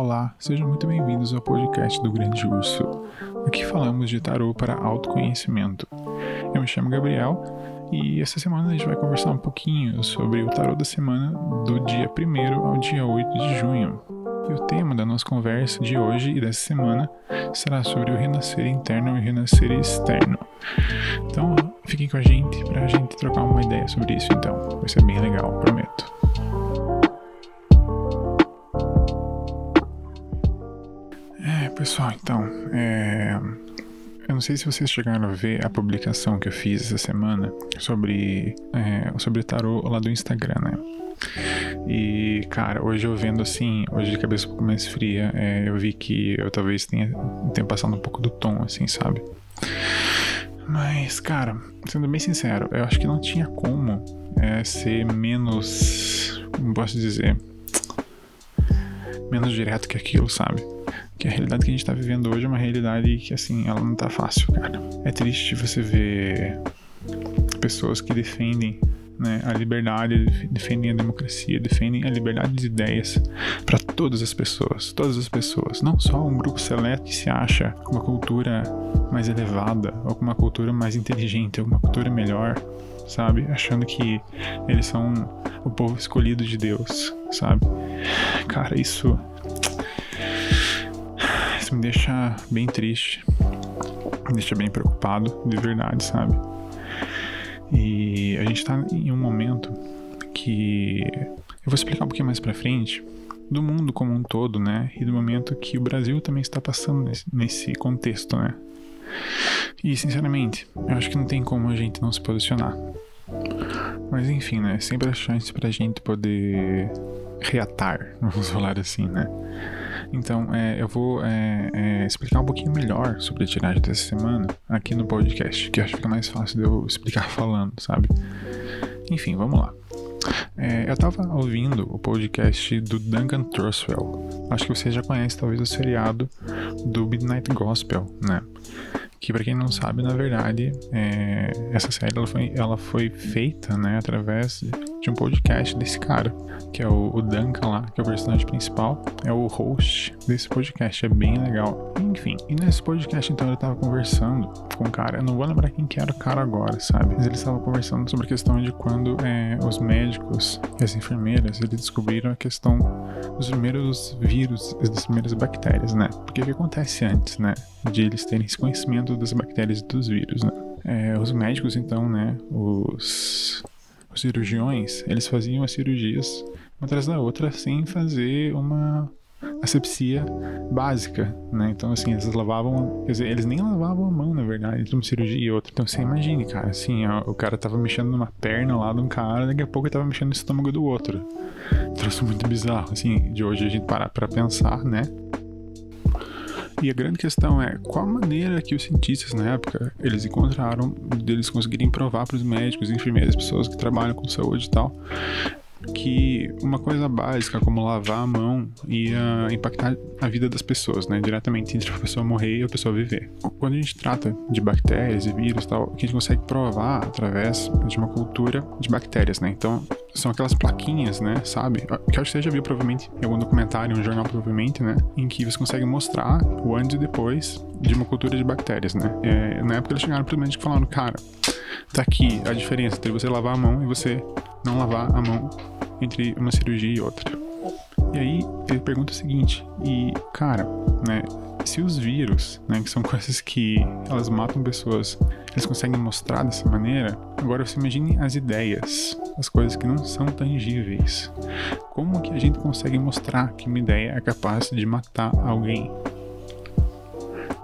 Olá, sejam muito bem-vindos ao podcast do Grande Urso. Aqui falamos de tarô para autoconhecimento. Eu me chamo Gabriel e essa semana a gente vai conversar um pouquinho sobre o tarô da semana do dia 1 ao dia 8 de junho. E o tema da nossa conversa de hoje e dessa semana será sobre o renascer interno e o renascer externo. Então, fiquem com a gente para a gente trocar uma ideia sobre isso. Então, vai ser bem legal, prometo. Pessoal, então, é... eu não sei se vocês chegaram a ver a publicação que eu fiz essa semana sobre, é, sobre tarô lá do Instagram, né? E, cara, hoje eu vendo assim, hoje de cabeça um pouco mais fria, é, eu vi que eu talvez tenha, tenha passado um pouco do tom, assim, sabe? Mas, cara, sendo bem sincero, eu acho que não tinha como é, ser menos. Como posso dizer? Menos direto que aquilo, sabe? Que a realidade que a gente tá vivendo hoje é uma realidade que, assim, ela não tá fácil, cara. É triste você ver pessoas que defendem né, a liberdade, defendem a democracia, defendem a liberdade de ideias para todas as pessoas, todas as pessoas, não só um grupo seleto que se acha com uma cultura mais elevada ou com uma cultura mais inteligente, ou uma cultura melhor, sabe? Achando que eles são o povo escolhido de Deus, sabe? Cara, isso isso me deixa bem triste, me deixa bem preocupado, de verdade, sabe? E a gente tá em um momento que eu vou explicar um pouquinho mais para frente do mundo como um todo, né? E do momento que o Brasil também está passando nesse, contexto, né? E sinceramente, eu acho que não tem como a gente não se posicionar. Mas enfim, né? Sempre a chance pra gente poder reatar, vamos falar assim, né? Então, é, eu vou é, é, explicar um pouquinho melhor sobre a tiragem dessa semana aqui no podcast, que acho que fica mais fácil de eu explicar falando, sabe? Enfim, vamos lá. É, eu tava ouvindo o podcast do Duncan Trussell. Acho que você já conhece talvez o seriado do Midnight Gospel, né? Que para quem não sabe, na verdade, é, essa série ela foi, ela foi feita, né, através de um podcast desse cara que é o, Duncan lá, que é o personagem principal, é o host desse podcast. É bem legal. Enfim, e nesse podcast então ele tava conversando com um cara, eu não vou lembrar quem que era o cara agora, sabe? Mas ele estava conversando sobre a questão de quando é, os médicos e as enfermeiras eles descobriram a questão dos primeiros vírus e das primeiras bactérias, né? Porque o que acontece antes, né? De eles terem esse conhecimento das bactérias e dos vírus, né? É, os médicos, então, né? Os os cirurgiões, eles faziam as cirurgias uma atrás da outra sem fazer uma asepsia básica, né? Então, assim, eles lavavam, quer dizer, eles nem lavavam a mão, na verdade, entre uma cirurgia e outra. Então, você imagine, cara, assim, ó, o cara tava mexendo numa perna lá de um cara, daqui a pouco ele tava mexendo no estômago do outro. Trouxe muito bizarro, assim, de hoje a gente parar pra pensar, né? E a grande questão é qual a maneira que os cientistas na época eles encontraram deles conseguirem provar para os médicos, enfermeiras, pessoas que trabalham com saúde e tal, que uma coisa básica como lavar a mão ia impactar a vida das pessoas, né? Diretamente entre a pessoa morrer e a pessoa viver. Quando a gente trata de bactérias e vírus e tal, que a gente consegue provar através de uma cultura de bactérias, né? Então, são aquelas plaquinhas, né? Sabe? Que eu acho que você já viu provavelmente em algum documentário, um jornal provavelmente, né? Em que você consegue mostrar o antes e depois de uma cultura de bactérias, né? É, na época eles chegaram pro médico falando, cara, tá aqui a diferença entre você lavar a mão e você não lavar a mão entre uma cirurgia e outra. E aí ele pergunta o seguinte, e cara, né, se os vírus, né, que são coisas que elas matam pessoas, eles conseguem mostrar dessa maneira, agora você imagine as ideias, as coisas que não são tangíveis. Como que a gente consegue mostrar que uma ideia é capaz de matar alguém?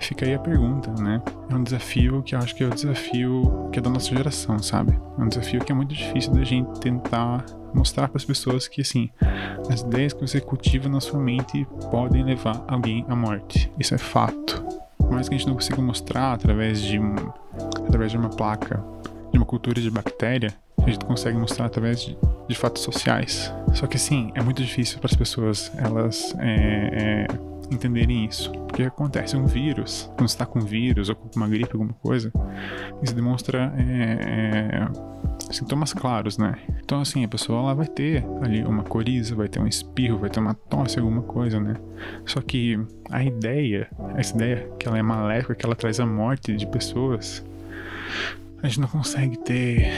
Fica aí a pergunta, né? É um desafio que eu acho que é o desafio que é da nossa geração, sabe? É um desafio que é muito difícil da gente tentar mostrar para as pessoas que, assim, as ideias que você cultiva na sua mente podem levar alguém à morte. Isso é fato. Mais que a gente não consiga mostrar através de, um, através de uma placa, de uma cultura de bactéria, a gente consegue mostrar através de, de fatos sociais. Só que, assim, é muito difícil para as pessoas elas é, é, entenderem isso. Porque acontece um vírus, quando está com vírus ou com uma gripe, alguma coisa, isso demonstra é, é, sintomas claros, né? Então, assim, a pessoa ela vai ter ali uma coriza, vai ter um espirro, vai ter uma tosse, alguma coisa, né? Só que a ideia, essa ideia que ela é maléfica, que ela traz a morte de pessoas, a gente não consegue ter,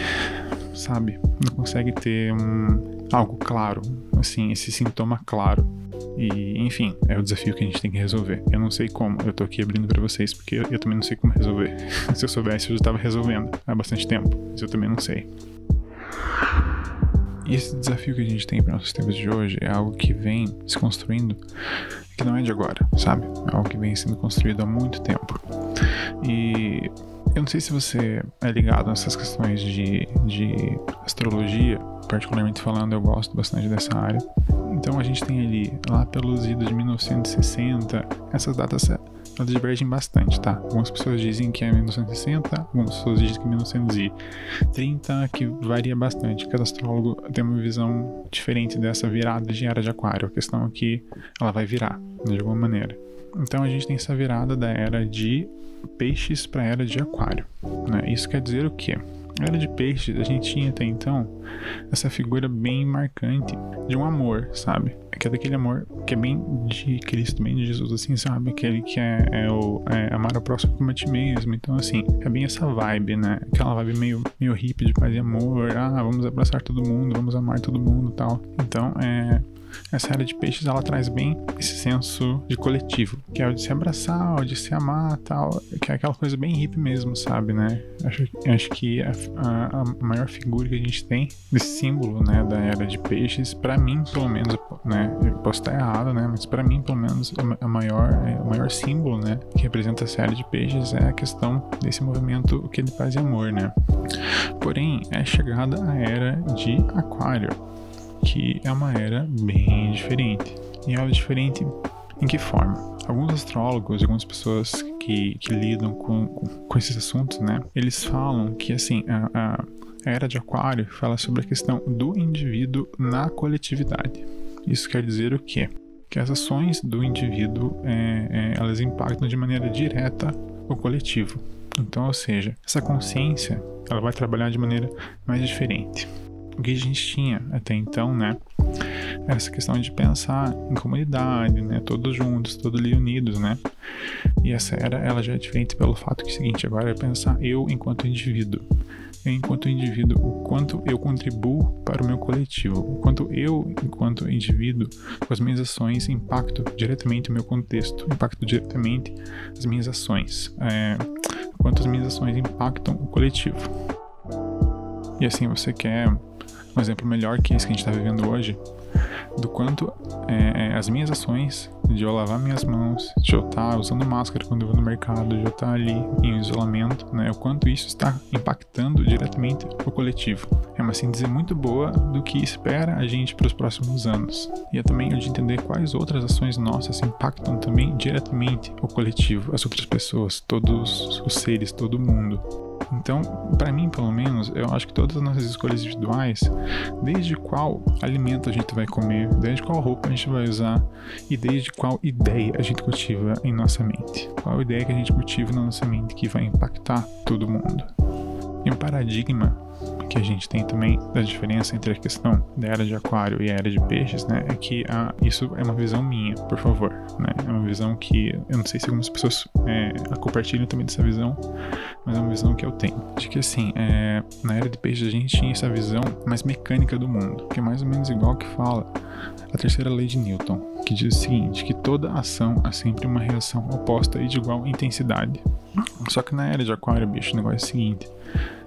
sabe? Não consegue ter um, algo claro, assim, esse sintoma claro. E, enfim, é o desafio que a gente tem que resolver. Eu não sei como, eu tô aqui abrindo para vocês porque eu, eu, também não sei como resolver. Se eu soubesse, eu já tava resolvendo há bastante tempo, mas eu também não sei. E esse desafio que a gente tem para nossos tempos de hoje é algo que vem se construindo, que não é de agora, sabe? É algo que vem sendo construído há muito tempo. E eu não sei se você é ligado nessas questões de, de astrologia, particularmente falando, eu gosto bastante dessa área. Então a gente tem ali, lá pelos idos de 1960, essas datas elas divergem bastante, tá? Algumas pessoas dizem que é 1960, algumas pessoas dizem que é 1930, que varia bastante. Cada astrólogo tem uma visão diferente dessa virada de era de aquário. A questão é que ela vai virar, de alguma maneira. Então a gente tem essa virada da era de peixes para a era de aquário. Né? Isso quer dizer o quê? Era de peixes, a gente tinha até então essa figura bem marcante de um amor, sabe? Que é daquele amor que é bem de Cristo, bem de Jesus, assim, sabe? Aquele que é, é o é amar o próximo como a ti mesmo. Então, assim, é bem essa vibe, né? Aquela vibe meio, meio hippie de paz e amor. Ah, vamos abraçar todo mundo, vamos amar todo mundo tal. Então, é essa era de peixes ela traz bem esse senso de coletivo, que é o de se abraçar, o de se amar tal, que é aquela coisa bem hippie mesmo, sabe, né? Acho, acho que a, a, a maior figura que a gente tem desse símbolo, né, da era de peixes, para mim, pelo menos, né, eu posso estar errado, né, mas para mim, pelo menos, a maior, o maior símbolo, né, que representa essa era de peixes é a questão desse movimento que ele faz de amor, né? Porém, é chegada a era de aquário que é uma era bem diferente. E ela é diferente em que forma? Alguns astrólogos algumas pessoas que, que lidam com, com esses assuntos, né? Eles falam que, assim, a, a, a era de Aquário fala sobre a questão do indivíduo na coletividade. Isso quer dizer o quê? Que as ações do indivíduo, é, é, elas impactam de maneira direta o coletivo. Então, ou seja, essa consciência, ela vai trabalhar de maneira mais diferente o que a gente tinha até então, né? Essa questão de pensar em comunidade, né? Todos juntos, todos ali unidos, né? E essa era, ela já é diferente pelo fato que é o seguinte, agora é pensar eu enquanto indivíduo. Eu, enquanto indivíduo, o quanto eu contribuo para o meu coletivo, o quanto eu, enquanto indivíduo, com as minhas ações, impacto diretamente o meu contexto, impacto diretamente as minhas ações, é, quanto as minhas ações impactam o coletivo. E assim, você quer um exemplo melhor que esse que a gente está vivendo hoje, do quanto é, é, as minhas ações de eu lavar minhas mãos, de eu estar tá usando máscara quando eu vou no mercado, de eu estar tá ali em isolamento, né? O quanto isso está impactando diretamente o coletivo. É uma síntese muito boa do que espera a gente para os próximos anos. E é também de entender quais outras ações nossas impactam também diretamente o coletivo, as outras pessoas, todos os seres, todo mundo. Então, para mim, pelo menos, eu acho que todas as nossas escolhas individuais, desde qual alimento a gente vai comer, desde qual roupa a gente vai usar e desde qual ideia a gente cultiva em nossa mente. Qual ideia que a gente cultiva na nossa mente que vai impactar todo mundo. E um paradigma que a gente tem também da diferença entre a questão da era de aquário e a era de peixes, né, é que a, isso é uma visão minha, por favor, né, é uma visão que eu não sei se algumas pessoas é, compartilham também dessa visão, mas é uma visão que eu tenho, de que assim, é, na era de peixes a gente tinha essa visão mais mecânica do mundo, que é mais ou menos igual que fala a terceira lei de Newton, que diz o seguinte, que toda ação é sempre uma reação oposta e de igual intensidade. Só que na era de aquário, bicho, o negócio é o seguinte,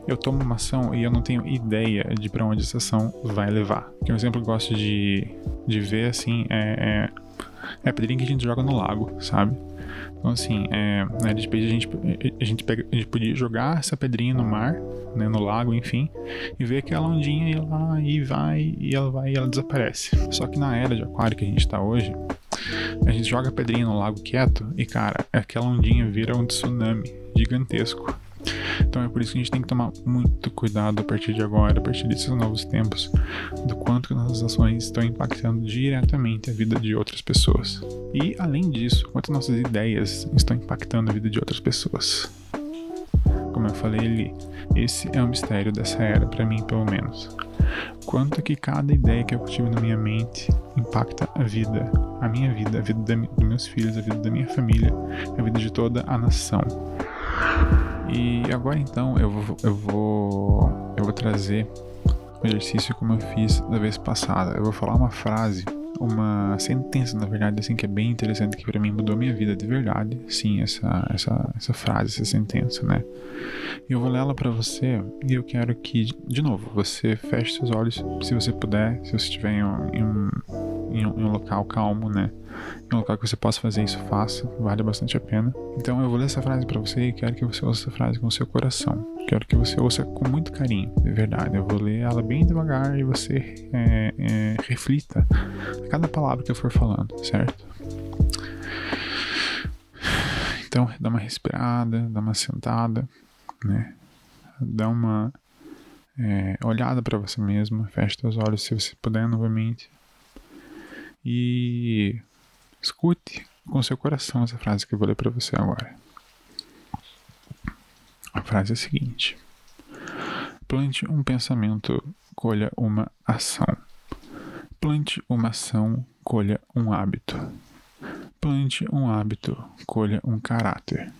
eu tomo uma ação e eu não tenho ideia de para onde essa ação vai levar. Um exemplo que eu gosto de, de ver assim é, é, é a pedrinha que a gente joga no lago, sabe? Então, assim, é, na era de peixe a gente, a, gente pega, a gente podia jogar essa pedrinha no mar, né, no lago, enfim, e ver aquela ondinha ir lá e vai, e ela vai e ela desaparece. Só que na era de aquário que a gente está hoje, a gente joga a pedrinha no lago quieto e, cara, aquela ondinha vira um tsunami gigantesco. Então é por isso que a gente tem que tomar muito cuidado a partir de agora, a partir desses novos tempos, do quanto que nossas ações estão impactando diretamente a vida de outras pessoas. E além disso, quanto nossas ideias estão impactando a vida de outras pessoas. Como eu falei ali, esse é o mistério dessa era, para mim pelo menos. Quanto que cada ideia que eu cultivo na minha mente impacta a vida, a minha vida, a vida dos meus filhos, a vida da minha família, a vida de toda a nação. E agora então eu vou, eu vou, eu vou trazer o exercício como eu fiz da vez passada. Eu vou falar uma frase, uma sentença, na verdade, assim que é bem interessante que para mim mudou minha vida de verdade. Sim, essa essa essa frase, essa sentença, né? E eu vou ler ela para você e eu quero que, de novo, você feche seus olhos, se você puder, se você estiver em um, em um, em um local calmo, né? em um local que você possa fazer isso, faça, vale bastante a pena. Então eu vou ler essa frase para você e quero que você ouça essa frase com o seu coração. Quero que você ouça com muito carinho, de verdade. Eu vou ler ela bem devagar e você é, é, reflita a cada palavra que eu for falando, certo? Então, dá uma respirada, dá uma sentada, né? Dá uma é, olhada para você mesmo, feche seus olhos se você puder novamente. E Escute com seu coração essa frase que eu vou ler para você agora. A frase é a seguinte: Plante um pensamento, colha uma ação. Plante uma ação, colha um hábito. Plante um hábito, colha um caráter.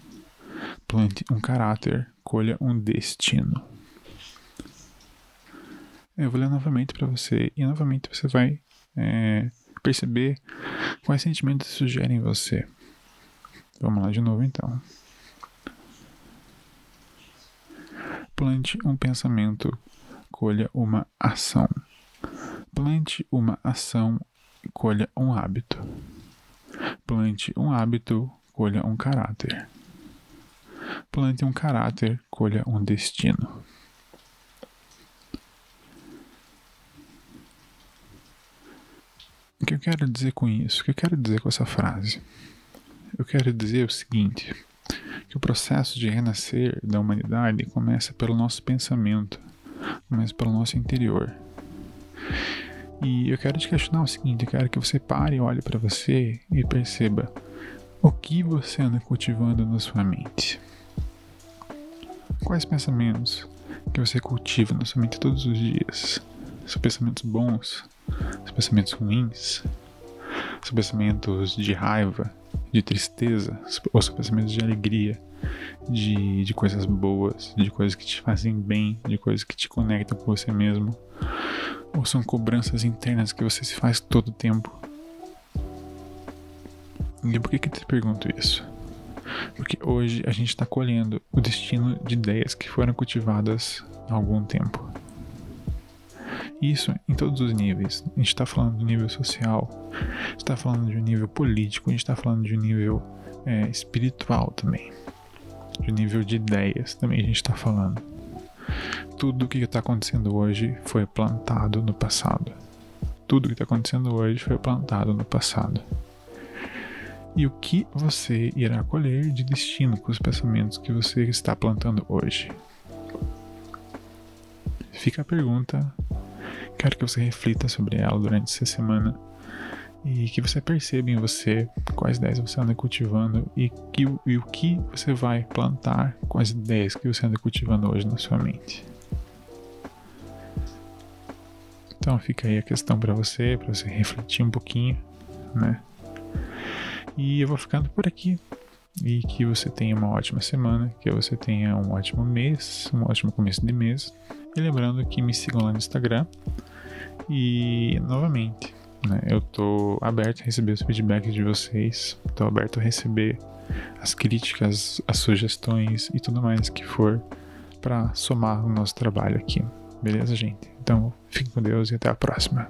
Plante um caráter, colha um destino. Eu vou ler novamente para você e novamente você vai é, perceber quais sentimentos sugerem você. Vamos lá de novo então. Plante um pensamento, colha uma ação. Plante uma ação, colha um hábito. Plante um hábito, colha um caráter. Plante um caráter, colha um destino. O que eu quero dizer com isso? O que eu quero dizer com essa frase? Eu quero dizer o seguinte: que o processo de renascer da humanidade começa pelo nosso pensamento, começa pelo nosso interior. E eu quero te questionar o seguinte: eu quero que você pare olhe para você e perceba o que você anda cultivando na sua mente. Quais pensamentos que você cultiva na sua mente todos os dias? São pensamentos bons? Os pensamentos ruins, os pensamentos de raiva, de tristeza, ou os pensamentos de alegria, de, de coisas boas, de coisas que te fazem bem, de coisas que te conectam com você mesmo, ou são cobranças internas que você se faz todo o tempo. E por que, que eu te pergunto isso? Porque hoje a gente está colhendo o destino de ideias que foram cultivadas há algum tempo. Isso em todos os níveis. A gente está falando do nível social, está falando de um nível político, a gente está falando de um nível é, espiritual também, de um nível de ideias também a gente está falando. Tudo o que está acontecendo hoje foi plantado no passado. Tudo o que está acontecendo hoje foi plantado no passado. E o que você irá colher de destino com os pensamentos que você está plantando hoje? Fica a pergunta Quero que você reflita sobre ela durante essa semana e que você perceba em você quais ideias você anda cultivando e, que, e o que você vai plantar com as ideias que você anda cultivando hoje na sua mente. Então fica aí a questão para você, para você refletir um pouquinho, né? E eu vou ficando por aqui. E que você tenha uma ótima semana, que você tenha um ótimo mês, um ótimo começo de mês. E lembrando que me sigam lá no Instagram. E novamente, né, eu tô aberto a receber os feedbacks de vocês. Tô aberto a receber as críticas, as sugestões e tudo mais que for para somar o nosso trabalho aqui. Beleza, gente? Então, fique com Deus e até a próxima.